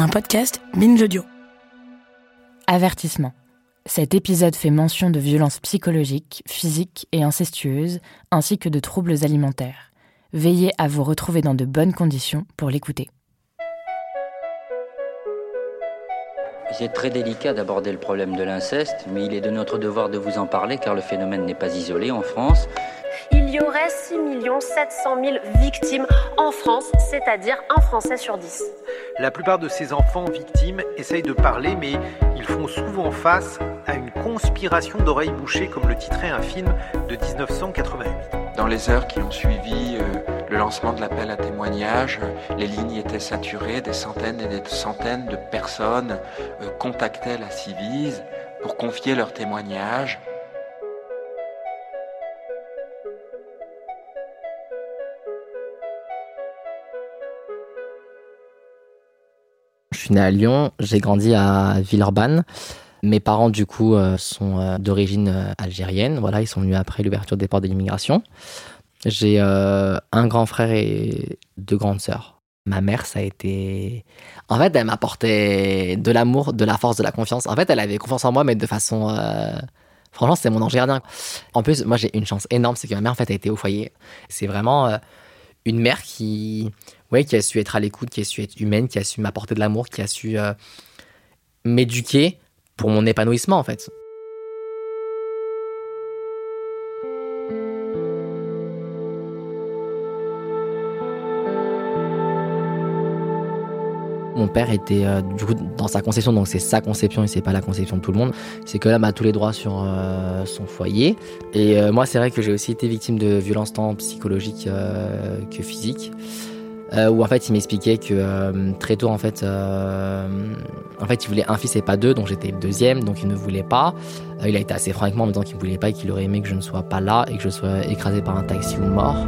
Un podcast Binge Audio. Avertissement. Cet épisode fait mention de violences psychologiques, physiques et incestueuses, ainsi que de troubles alimentaires. Veillez à vous retrouver dans de bonnes conditions pour l'écouter. C'est très délicat d'aborder le problème de l'inceste, mais il est de notre devoir de vous en parler car le phénomène n'est pas isolé en France. Il y aurait 6 700 000 victimes en France, c'est-à-dire un Français sur 10. La plupart de ces enfants victimes essayent de parler, mais ils font souvent face à une conspiration d'oreilles bouchées, comme le titrait un film de 1988. Dans les heures qui ont suivi euh, le lancement de l'appel à témoignages, les lignes étaient saturées, des centaines et des centaines de personnes euh, contactaient la Civise pour confier leurs témoignages. Je suis né à Lyon, j'ai grandi à Villeurbanne. Mes parents, du coup, euh, sont euh, d'origine algérienne. Voilà, ils sont venus après l'ouverture des ports de l'immigration. J'ai euh, un grand frère et deux grandes sœurs. Ma mère, ça a été. En fait, elle m'apportait de l'amour, de la force, de la confiance. En fait, elle avait confiance en moi, mais de façon. euh, Franchement, c'était mon ange gardien. En plus, moi, j'ai une chance énorme, c'est que ma mère, en fait, a été au foyer. C'est vraiment euh, une mère qui, qui a su être à l'écoute, qui a su être humaine, qui a su m'apporter de l'amour, qui a su m'éduquer pour mon épanouissement, en fait. Mon père était euh, dans sa conception, donc c'est sa conception et c'est pas la conception de tout le monde. C'est que l'homme a tous les droits sur euh, son foyer. Et euh, moi, c'est vrai que j'ai aussi été victime de violences tant psychologiques que physiques. Où en fait, il m'expliquait que très tôt, en fait, en fait, il voulait un fils et pas deux, donc j'étais le deuxième, donc il ne voulait pas. Il a été assez franc avec moi en me disant qu'il ne voulait pas et qu'il aurait aimé que je ne sois pas là et que je sois écrasé par un taxi ou mort.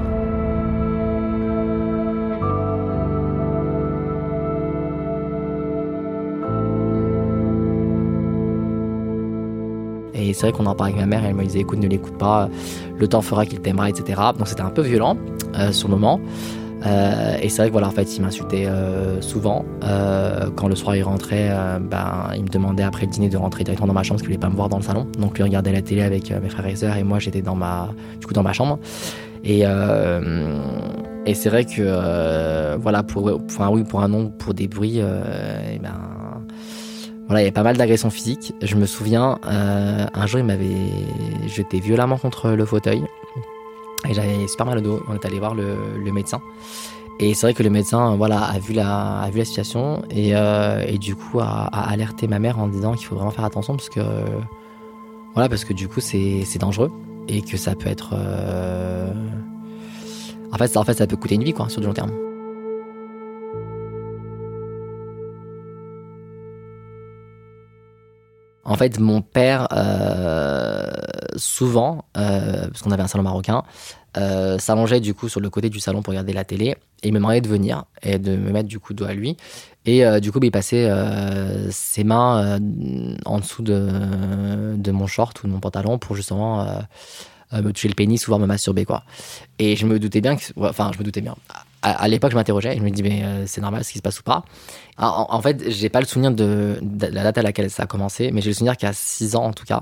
C'est vrai qu'on en parlait avec ma mère, elle me disait écoute, ne l'écoute pas, le temps fera qu'il t'aimera, etc. Donc c'était un peu violent euh, sur le moment. Euh, et c'est vrai que voilà, en fait, il m'insultait euh, souvent. Euh, quand le soir il rentrait, ben, il me demandait après le dîner de rentrer directement dans ma chambre parce qu'il voulait pas me voir dans le salon. Donc lui regardait la télé avec mes frères et sœurs et moi j'étais dans ma, du coup, dans ma chambre. Et, et c'est vrai que voilà, pour, enfin, oui, pour un nom, pour des bruits, et ben, voilà, il y avait pas mal d'agressions physiques. Je me souviens, euh, un jour, il m'avait jeté violemment contre le fauteuil. Et j'avais super mal au dos. On est allé voir le, médecin. Et c'est vrai que le médecin, voilà, a vu la, a situation et, euh, et du coup a, a alerté ma mère en disant qu'il faut vraiment faire attention parce que, voilà, parce que du coup c'est dangereux et que ça peut être, euh, en fait, en fait, ça peut coûter une vie quoi sur du long terme. En fait, mon père, euh, souvent, euh, parce qu'on avait un salon marocain, euh, s'allongeait du coup sur le côté du salon pour regarder la télé et il me demandait de venir et de me mettre du coup dos à lui. Et euh, du coup, bah, il passait ses mains en dessous de, mon short ou de mon pantalon pour justement me toucher le pénis ou voir me masturber quoi. Et je me doutais bien que, enfin, je me doutais bien. À, l'époque, je m'interrogeais je me dis mais euh, c'est normal ce qui se passe ou pas. En, en fait, j'ai pas le souvenir de, la date à laquelle ça a commencé, mais j'ai le souvenir qu'à 6 ans en tout cas,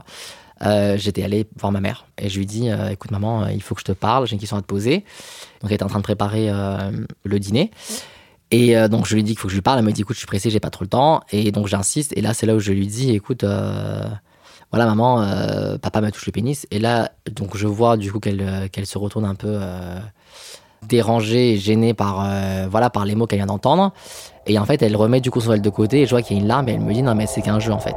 euh, j'étais allé voir ma mère et je lui dis euh, écoute maman, il faut que je te parle, j'ai une question à te poser. Donc elle était en train de préparer le dîner. Et donc je lui dis qu'il faut que je lui parle. Elle me dit écoute, je suis pressé, j'ai pas trop le temps. Et donc j'insiste. Et là, c'est là où je lui dis écoute, voilà maman, papa me touche le pénis. Et là, donc je vois du coup qu'elle se retourne un peu dérangée et gênée par euh, voilà par les mots qu'elle vient d'entendre. Et en fait, elle remet du coup son aile de côté. Et je vois qu'il y a une larme. Et elle me dit non mais c'est qu'un jeu en fait.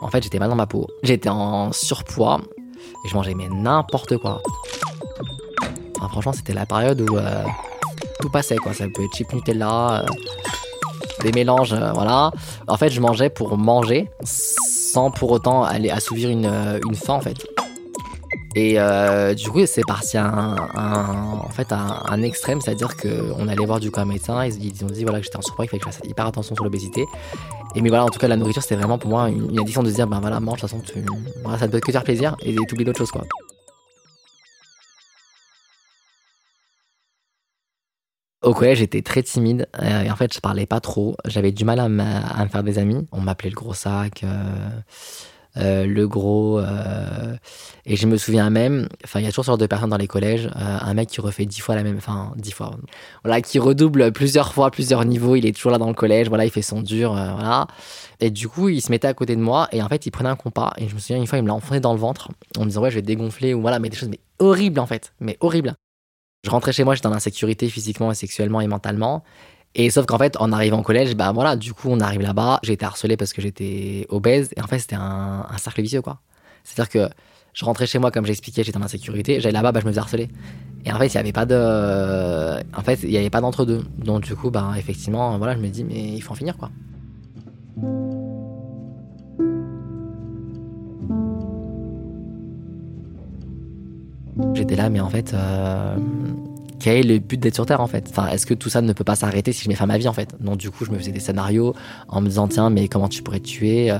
En fait, j'étais mal dans ma peau. J'étais en surpoids et je mangeais mais n'importe quoi. Enfin, franchement, c'était la période où euh, tout passait quoi. Ça peut être chip Nutella, euh, des mélanges, voilà. En fait, je mangeais pour manger sans pour autant aller assouvir une, une faim en fait. Et euh, du coup, c'est parti à un, en fait, un, extrême, c'est-à-dire qu'on allait voir du coup un médecin, ils, ont dit voilà, que j'étais en surpoids, il fallait que je fasse hyper attention sur l'obésité. Et mais voilà, en tout cas, la nourriture, c'était vraiment pour moi une, addiction de dire ben voilà, mange, de toute façon, tu, voilà, ça te peut que faire plaisir et t'oublies d'autres choses quoi. Au collège, j'étais très timide euh, et en fait, je parlais pas trop. J'avais du mal à, me faire des amis. On m'appelait le gros sac. Euh, euh, le gros. Euh, et je me souviens même, enfin, il y a toujours ce genre de personnes dans les collèges, euh, un mec qui refait dix fois la même, enfin, dix fois, voilà, qui redouble plusieurs fois, plusieurs niveaux, il est toujours là dans le collège, voilà, il fait son dur, voilà. Et du coup, il se mettait à côté de moi et en fait, il prenait un compas. Et je me souviens, une fois, il me l'a enfoncé dans le ventre en me disant, ouais, je vais dégonfler ou voilà, mais des choses mais horribles en fait, mais horribles. Je rentrais chez moi, j'étais en insécurité physiquement et sexuellement et mentalement. Et sauf qu'en fait, en arrivant au collège, bah voilà, du coup, on arrive là-bas. J'ai été harcelé parce que j'étais obèse. Et en fait, c'était un, cercle vicieux, quoi. C'est-à-dire que je rentrais chez moi, comme j'expliquais, j'étais en insécurité. J'allais là-bas, bah, je me faisais harceler. Et en fait, il n'y avait pas de. En fait, il n'y avait pas d'entre-deux. Donc, du coup, bah, effectivement, voilà, je me dis, mais il faut en finir, quoi. J'étais là, mais en fait, euh, quel est le but d'être sur Terre en fait Enfin, est-ce que tout ça ne peut pas s'arrêter si je mets fin à ma vie en fait? Donc du coup, je me faisais des scénarios en me disant tiens, mais comment tu pourrais te tuer?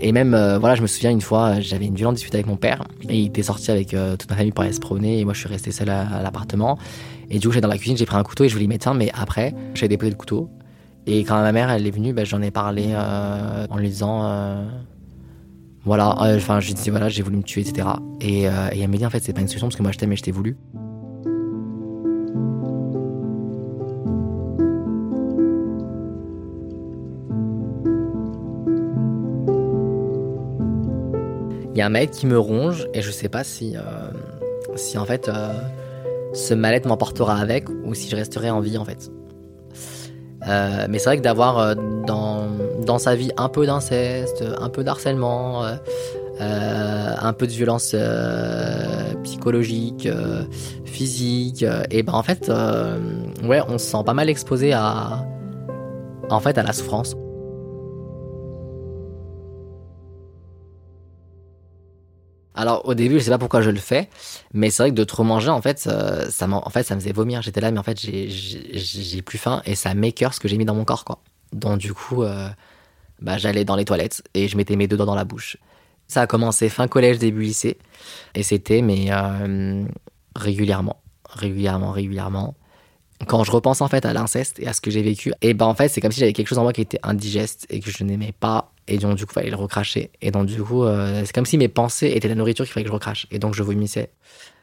Et même euh, voilà, je me souviens une fois, j'avais une violente dispute avec mon père et il était sorti avec euh, toute ma famille pour aller se promener et moi je suis resté seul à, l'appartement. Et du coup, j'étais dans la cuisine, j'ai pris un couteau et je voulais y mettre fin, mais après, j'ai déposé le couteau. Et quand ma mère elle est venue, bah, j'en ai parlé euh, en lui disant voilà, enfin je lui disais voilà, j'ai voulu me tuer, etc. Et, et elle me dit en fait c'est pas une solution parce que moi je t'aime et je t'ai voulu. A un mal qui me ronge et je sais pas si, euh, si en fait euh, ce mal-être m'emportera avec ou si je resterai en vie en fait. Euh, mais c'est vrai que d'avoir dans, sa vie un peu d'inceste, un peu d'harcèlement, un peu de violence psychologique, physique, et ben en fait, on se sent pas mal exposé à, en fait, à la souffrance. Alors au début, je sais pas pourquoi je le fais, mais c'est vrai que de trop manger, en fait, ça, ça en fait, ça me faisait vomir. J'étais là, mais en fait, j'ai plus faim et ça m'écœure ce que j'ai mis dans mon corps, quoi. Donc du coup, euh, bah, j'allais dans les toilettes et je mettais mes deux doigts dans la bouche. Ça a commencé fin collège, début lycée, et c'était mais euh, régulièrement, régulièrement, régulièrement. Quand je repense en fait à l'inceste et à ce que j'ai vécu, et ben en fait c'est comme si j'avais quelque chose en moi qui était indigeste et que je n'aimais pas et donc, du coup, il fallait le recracher. Et donc, du coup, euh, c'est comme si mes pensées étaient la nourriture qu'il fallait que je recrache. Et donc, je vomissais.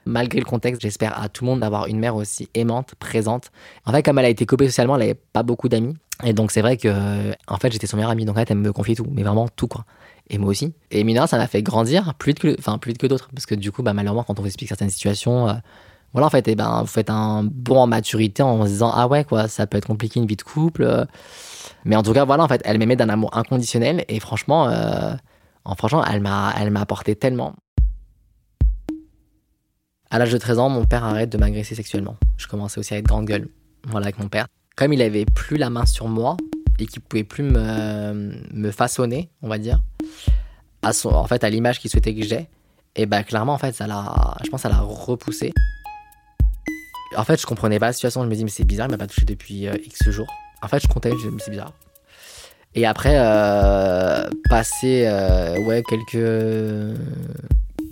Malgré le contexte, j'espère à tout le monde d'avoir une mère aussi aimante, présente. En fait, comme elle a été copée socialement, elle n'avait pas beaucoup d'amis. Et donc, c'est vrai que, en fait, j'étais son meilleur ami. Donc, en fait, elle me confiait tout. Mais vraiment tout, quoi. Et moi aussi. Et Mina, ça m'a fait grandir plus vite que, enfin, plus que d'autres. Parce que, du coup, bah, malheureusement, quand on vous explique certaines situations, euh, voilà, en fait, et eh ben, vous faites un bon en maturité en se disant, ah ouais, quoi, ça peut être compliqué une vie de couple. Euh, mais en tout cas, voilà, en fait, elle m'aimait d'un amour inconditionnel et franchement, euh, en franchement, elle m'a, elle m'a apporté tellement. À l'âge de 13 ans, mon père arrête de m'agresser sexuellement. Je commençais aussi à être grande gueule, voilà, avec mon père. Comme il avait plus la main sur moi et qu'il pouvait plus me, me façonner, on va dire, à son, en fait, à l'image qu'il souhaitait que j'ai, et ben clairement, en fait, ça l'a, je pense, ça l'a repoussé. En fait, je comprenais pas la situation. Je me dis, mais c'est bizarre, il m'a pas touché depuis euh, X jours. En fait, je comptais, je me c'est bizarre. Et après, euh, passé euh,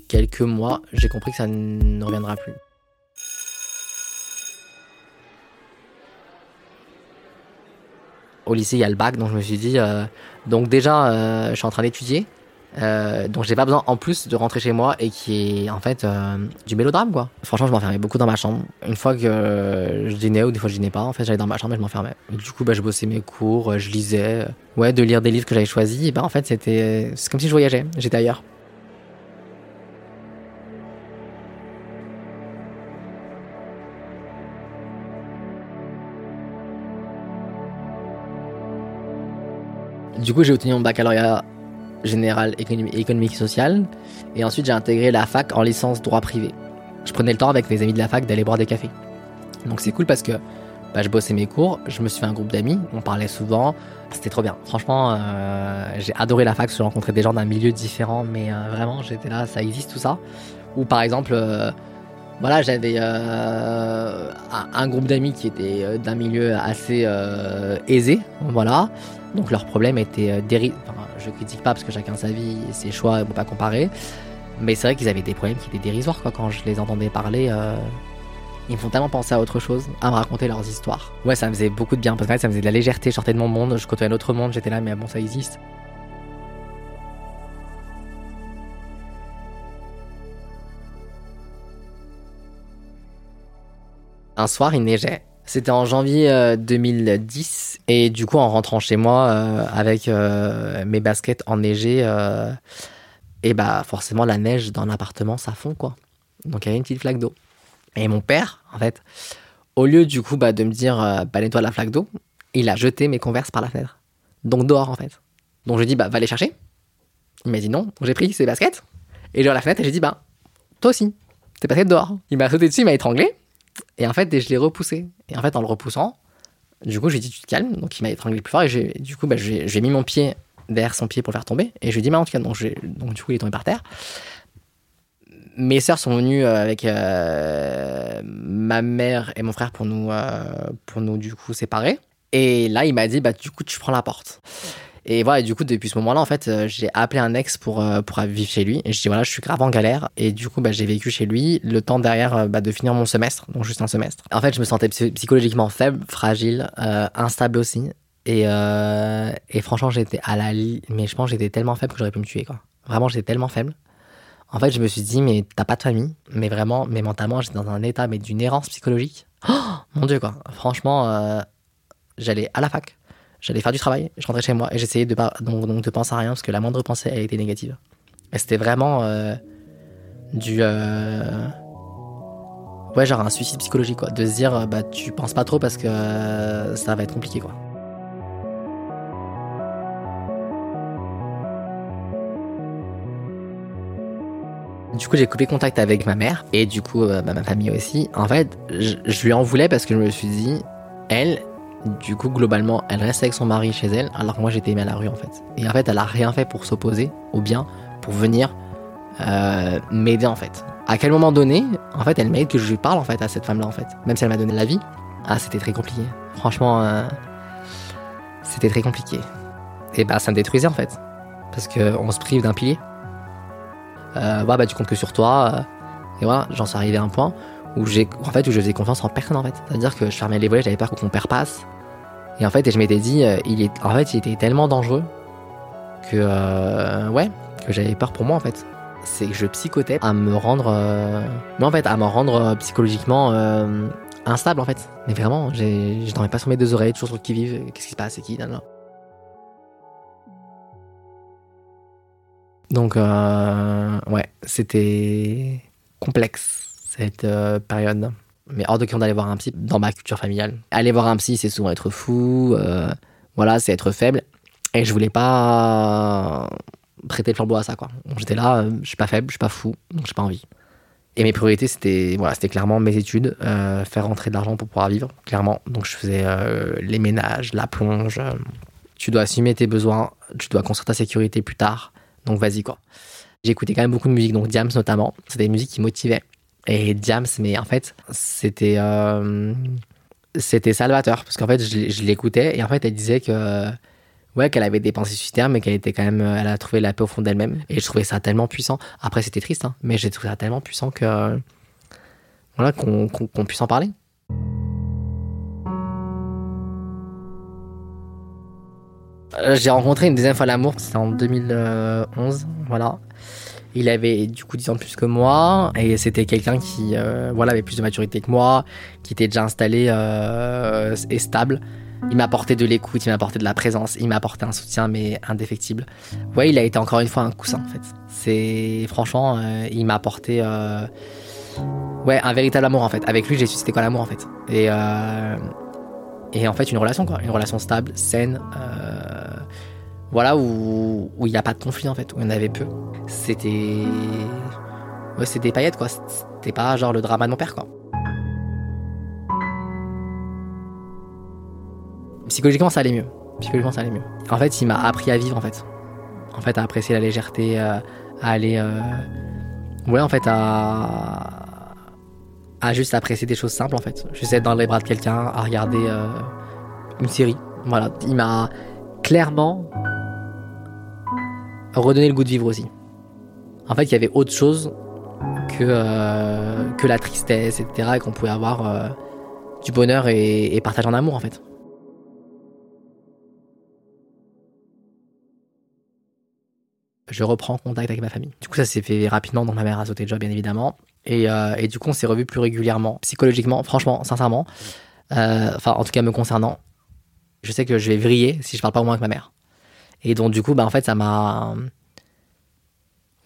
quelques, mois, j'ai compris que ça ne reviendra plus. Au lycée, il y a le bac, donc je me suis dit, donc déjà, je suis en train d'étudier. Euh, donc j'ai pas besoin en plus de rentrer chez moi et qui est en fait euh, du mélodrame quoi. Franchement je m'enfermais beaucoup dans ma chambre. Une fois que je dînais ou des fois je dînais pas, en fait j'allais dans ma chambre et je m'enfermais. Du coup bah, je bossais mes cours, je lisais, ouais de lire des livres que j'avais choisis. Et bah en fait c'était c'est comme si je voyageais, j'étais ailleurs. Du coup j'ai obtenu mon baccalauréat général économique, et social. Et ensuite, j'ai intégré la fac en licence droit privé. Je prenais le temps avec mes amis de la fac d'aller boire des cafés. Donc c'est cool parce que bah, je bossais mes cours, je me suis fait un groupe d'amis, on parlait souvent, c'était trop bien. Franchement, euh, j'ai adoré la fac, je rencontrais des gens d'un milieu différent, mais euh, vraiment, j'étais là, ça existe tout ça. Ou par exemple, euh, voilà, j'avais un, groupe d'amis qui était d'un milieu assez aisé, voilà. Donc leurs problèmes étaient déri... Enfin, je critique pas parce que chacun sa vie, ses choix, on peut pas comparer. Mais c'est vrai qu'ils avaient des problèmes qui étaient dérisoires quoi. Quand je les entendais parler, euh, ils me font tellement penser à autre chose, à me raconter leurs histoires. Ouais, ça me faisait beaucoup de bien parce que ça me faisait de la légèreté. Je sortais de mon monde, je côtoyais un autre monde, j'étais là, mais bon, ça existe. Un soir, il neigeait. C'était en janvier euh, 2010 et du coup, en rentrant chez moi euh, avec euh, mes baskets enneigées, euh, et bah forcément la neige dans l'appartement, ça fond quoi. Donc il y avait une petite flaque d'eau. Et mon père, en fait, au lieu du coup bah, de me dire euh, bah, nettoie la flaque d'eau, il a jeté mes converses par la fenêtre. Donc dehors en fait. Donc je dit bah va les chercher. Il m'a dit non. J'ai pris ses baskets et j'ai la fenêtre et j'ai dit bah toi aussi, tes baskets dehors. Il m'a sauté dessus, il m'a étranglé. Et en fait, je l'ai repoussé. Et en fait, en le repoussant, du coup, j'ai dit tu te calmes. Donc il m'a étranglé plus fort et du coup, bah, j'ai, mis mon pied derrière son pied pour le faire tomber. Et je lui ai dit bah en tout cas, donc du coup, il est tombé par terre. Mes sœurs sont venues euh, avec euh, ma mère et mon frère pour nous, euh, pour nous du coup séparer. Et là, il m'a dit bah du coup, tu prends la porte. Et voilà, et du coup, depuis ce moment-là, en fait, euh, j'ai appelé un ex pour, euh, pour vivre chez lui. Et je dis, voilà, je suis grave en galère. Et du coup, bah, j'ai vécu chez lui le temps derrière euh, bah, de finir mon semestre, donc juste un semestre. En fait, je me sentais psy- psychologiquement faible, fragile, instable aussi. Et, et franchement, j'étais à la lie. Mais je pense j'étais tellement faible que j'aurais pu me tuer, quoi. Vraiment, j'étais tellement faible. En fait, je me suis dit, mais t'as pas de famille. Mais vraiment, mais mentalement, j'étais dans un état mais d'une errance psychologique. Oh, mon Dieu, quoi. Franchement, j'allais à la fac. J'allais faire du travail, je rentrais chez moi et j'essayais de pas donc, de penser à rien parce que la moindre pensée elle était négative. Et c'était vraiment euh, du euh, ouais genre un suicide psychologique quoi, de se dire bah tu penses pas trop parce que euh, ça va être compliqué quoi. Du coup, j'ai coupé contact avec ma mère et du coup euh, bah, ma famille aussi. En fait, je lui en voulais parce que je me suis dit, elle, du coup, globalement, elle reste avec son mari chez elle, alors que moi j'étais mis à la rue en fait. Et en fait, elle a rien fait pour s'opposer au bien, pour venir euh, m'aider en fait. À quel moment donné, en fait, elle mérite que je lui parle en fait à cette femme-là en fait, même si elle m'a donné la vie. Ah, c'était très compliqué. Franchement, euh, c'était très compliqué. Et bah, ça me détruisait en fait, parce que on se prive d'un pilier. Euh, ouais, bah, tu comptes que sur toi. et voilà, j'en suis arrivé à un point où j'ai en fait où je faisais confiance en personne en fait. C'est à dire que je fermais les volets j'avais peur que mon père passe. Et en fait et je m'étais dit euh, il est en fait il était tellement dangereux que euh, ouais que j'avais peur pour moi en fait. C'est que je psychotais à me rendre euh, mais en fait à me rendre euh, psychologiquement euh, instable en fait. Mais vraiment j'ai je dormais pas sur mes deux oreilles toujours sur qui vive qu'est-ce qui se passe c'est qui nan, nan. donc euh, ouais c'était complexe cette euh, période. Mais hors de question d'aller voir un psy dans ma culture familiale. Aller voir un psy, c'est souvent être fou, euh, voilà, c'est être faible. Et je voulais pas prêter le flambeau à ça, quoi. J'étais là, euh, je suis pas faible, je suis pas fou, donc j'ai pas envie. Et mes priorités, c'était voilà, c'était clairement mes études, euh, faire rentrer de l'argent pour pouvoir vivre, clairement. Donc je faisais les ménages, la plonge. tu dois assumer tes besoins, tu dois construire ta sécurité plus tard. Donc vas-y, quoi. J'écoutais quand même beaucoup de musique, donc Diams notamment. C'était des musiques qui motivaient. Et Diams, mais en fait, c'était euh, c'était salvateur parce qu'en fait, je, je l'écoutais et en fait, elle disait que ouais, qu'elle avait des pensées suicidaires, mais qu'elle était quand même, elle a trouvé la paix au fond d'elle-même. Et je trouvais ça tellement puissant. Après, c'était triste, hein, mais j'ai trouvé ça tellement puissant que voilà, qu'on puisse en parler. Euh, J'ai rencontré une deuxième fois l'amour, c'était en 2011, voilà. Il avait du coup 10 ans de plus que moi et c'était quelqu'un qui euh, voilà, avait plus de maturité que moi, qui était déjà installé euh, et stable. Il m'a apporté de l'écoute, il m'a apporté de la présence, il m'a apporté un soutien mais indéfectible. Ouais, il a été encore une fois un coussin en fait. C'est franchement, euh, il m'a apporté ouais un véritable amour en fait. Avec lui, j'ai su c'était quoi l'amour en fait. Et et en fait une relation quoi, une relation stable, saine. Voilà, où il n'y a pas de conflit en fait, où il y en avait peu. C'était. Ouais, c'était des paillettes quoi. C'était pas genre le drama de mon père quoi. Psychologiquement, ça allait mieux. Psychologiquement, ça allait mieux. En fait, il m'a appris à vivre en fait. En fait, à apprécier la légèreté, euh, à aller. Euh, ouais, en fait, à. à juste apprécier des choses simples en fait. Juste être dans les bras de quelqu'un, à regarder euh, une série. Voilà. Il m'a clairement redonné le goût de vivre aussi. En fait, il y avait autre chose que, que la tristesse, etc. et qu'on pouvait avoir du bonheur et, et partager en amour en fait. je reprends contact avec ma famille. Du coup, ça s'est fait rapidement, donc ma mère a sauté job, bien évidemment. Et, euh, et du coup, on s'est revus plus régulièrement, psychologiquement, franchement, sincèrement. Euh, enfin, en tout cas, me concernant, je sais que je vais vriller si je parle pas au moins avec ma mère. Et donc, du coup, bah, en fait, ça m'a.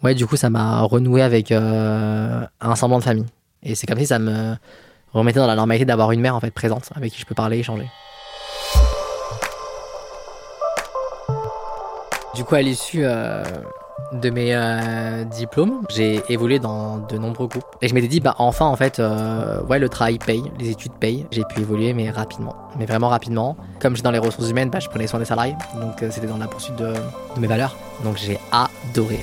Ouais, du coup, ça m'a renoué avec euh, un semblant de famille. Et c'est comme si ça me remettait dans la normalité d'avoir une mère, en fait, présente, avec qui je peux parler, échanger. Du coup, à l'issue euh, de mes euh, diplômes, j'ai évolué dans de nombreux groupes. Et je m'étais dit, bah enfin, en fait, euh, ouais, le travail paye, les études payent. J'ai pu évoluer, mais rapidement. Mais vraiment rapidement. Comme je suis dans les ressources humaines, bah, je prenais soin des salariés. Donc, c'était dans la poursuite de, de mes valeurs. Donc, j'ai adoré.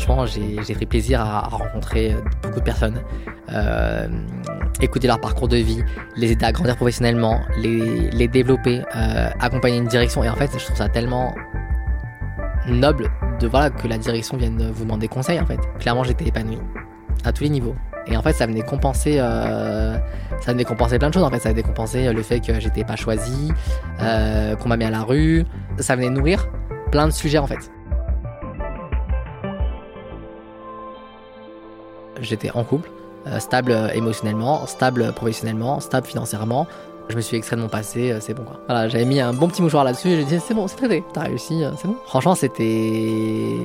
Franchement, j'ai pris plaisir à, rencontrer beaucoup de personnes, euh, écouter leur parcours de vie, les aider à grandir professionnellement, les, développer, euh, accompagner une direction. Et en fait, je trouve ça tellement noble de voilà que la direction vienne vous demander conseil. En fait, clairement, j'étais épanoui à tous les niveaux. Et en fait, ça venait compenser, euh, ça venait compenser plein de choses. En fait, ça venait compenser le fait que j'étais pas choisi, qu'on m'a mis à la rue. Ça venait nourrir plein de sujets en fait. J'étais en couple, euh, stable euh, émotionnellement, stable professionnellement, stable financièrement. Je me suis extrait de mon passé, euh, c'est bon quoi. Voilà, j'avais mis un bon petit mouchoir là-dessus et j'ai dit c'est bon, c'est traité, t'as réussi, c'est bon. Franchement, c'était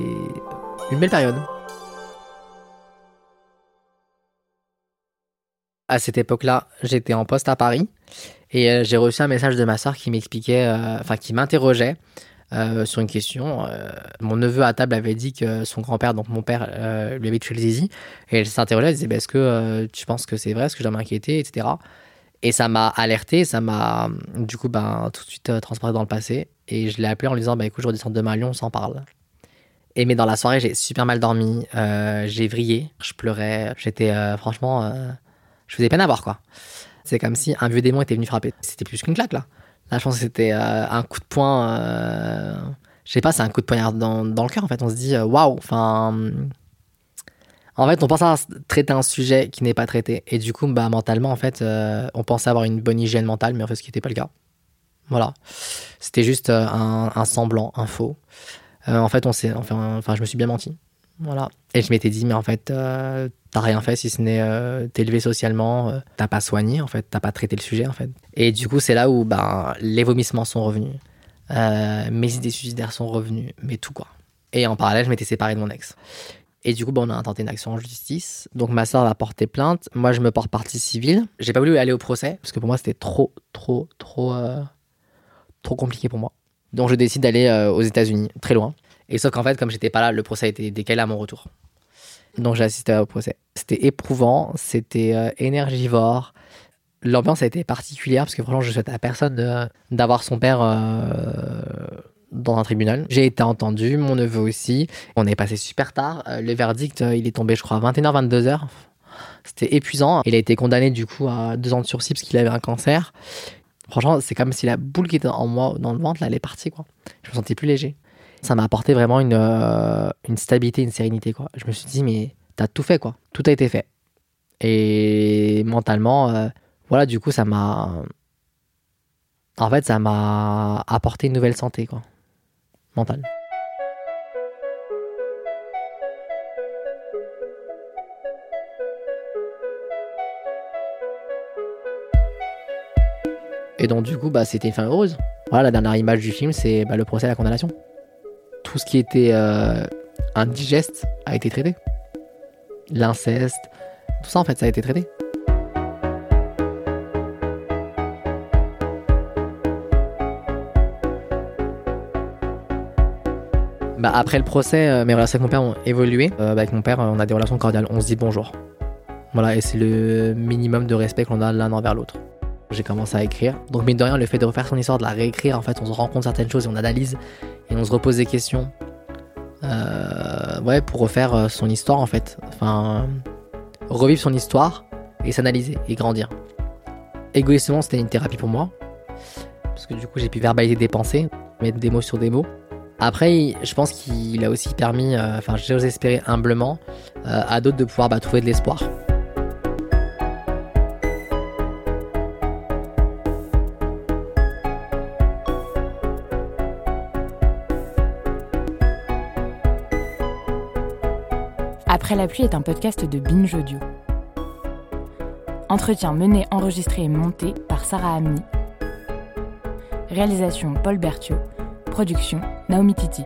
une belle période. À cette époque-là, j'étais en poste à Paris et j'ai reçu un message de ma soeur qui m'expliquait, enfin qui m'interrogeait euh, sur une question. Euh, mon neveu à table avait dit que son grand-père, donc mon père, euh, lui avait tué le zizi. Et elle s'interrogeait, elle disait bah, Est-ce que tu penses que c'est vrai Est-ce que je dois m'inquiéter etc. Et ça m'a alerté, ça m'a du coup ben, tout de suite transporté dans le passé. Et je l'ai appelé en lui disant bah, Écoute, je redescends demain à Lyon, on s'en parle. Et mais dans la soirée, j'ai super mal dormi, j'ai vrillé, je pleurais, j'étais franchement. je faisais peine à voir quoi. C'est comme si un vieux démon était venu frapper. C'était plus qu'une claque là. Là, je pense que c'était euh, un coup de poing. Euh, je sais pas, c'est un coup de poignard dans, le cœur. En fait, on se dit euh, waouh. En fait, on pense à traiter un sujet qui n'est pas traité. Et du coup, bah, mentalement, en fait, on pensait avoir une bonne hygiène mentale, mais en fait, ce qui n'était pas le cas. Voilà. C'était juste un, semblant, un faux. en fait, on enfin, je me suis bien menti. Voilà. Et je m'étais dit, mais en fait, euh, t'as rien fait si ce n'est euh, t'élever socialement, euh, t'as pas soigné, en fait, t'as pas traité le sujet, en fait. Et du coup, c'est là où ben, les vomissements sont revenus, mes idées suicidaires sont revenues, mais tout quoi. Et en parallèle, je m'étais séparé de mon ex. Et du coup, ben, on a tenté une action en justice. Donc ma soeur va porter plainte. Moi, je me porte partie civile. J'ai pas voulu aller au procès parce que pour moi, c'était trop, trop, trop, trop compliqué pour moi. Donc je décide d'aller aux États-Unis, très loin. Et sauf qu'en fait, comme j'étais pas là, le procès a été décalé à mon retour. Donc j'ai assisté au procès. C'était éprouvant, c'était euh, énergivore. L'ambiance a été particulière parce que franchement, je souhaite à personne d'avoir son père euh, dans un tribunal. J'ai été entendu, mon neveu aussi. On est passé super tard. Euh, le verdict, il est tombé, je crois, à 21h, 22h. C'était épuisant. Il a été condamné du coup à deux ans de sursis parce qu'il avait un cancer. Franchement, c'est comme si la boule qui était en moi, dans le ventre, là, elle est partie. Quoi. Je me sentais plus léger ça m'a apporté vraiment une, euh, une stabilité, une sérénité. Quoi. Je me suis dit, mais t'as tout fait, quoi. Tout a été fait. Et mentalement, euh, voilà, du coup, ça m'a. En fait, ça m'a apporté une nouvelle santé, quoi. Mentale. Et donc, du coup, bah, c'était une fin heureuse. Voilà, la dernière image du film, c'est bah, le procès à la condamnation tout ce qui était euh, indigeste a été traité. L'inceste, tout ça en fait, ça a été traité. Bah, après le procès, euh, mes relations avec mon père ont évolué. Euh, bah, avec mon père, on a des relations cordiales. On se dit bonjour. Voilà, et c'est le minimum de respect qu'on a l'un envers l'autre. J'ai commencé à écrire. Donc, mine de rien, le fait de refaire son histoire, de la réécrire, en fait, on se rend certaines choses et on analyse et on se repose des questions. Euh, ouais, pour refaire son histoire, en fait. Enfin, revivre son histoire et s'analyser et grandir. Égoïstement, c'était une thérapie pour moi. Parce que du coup, j'ai pu verbaliser des pensées, mettre des mots sur des mots. Après, je pense qu'il a aussi permis, euh, enfin, j'ose espérer humblement, euh, à d'autres de pouvoir bah, trouver de l'espoir. Après la pluie est un podcast de Binge Audio. Entretien mené, enregistré et monté par Sarah Amni. Réalisation Paul Berthiaud. Production Naomi Titi.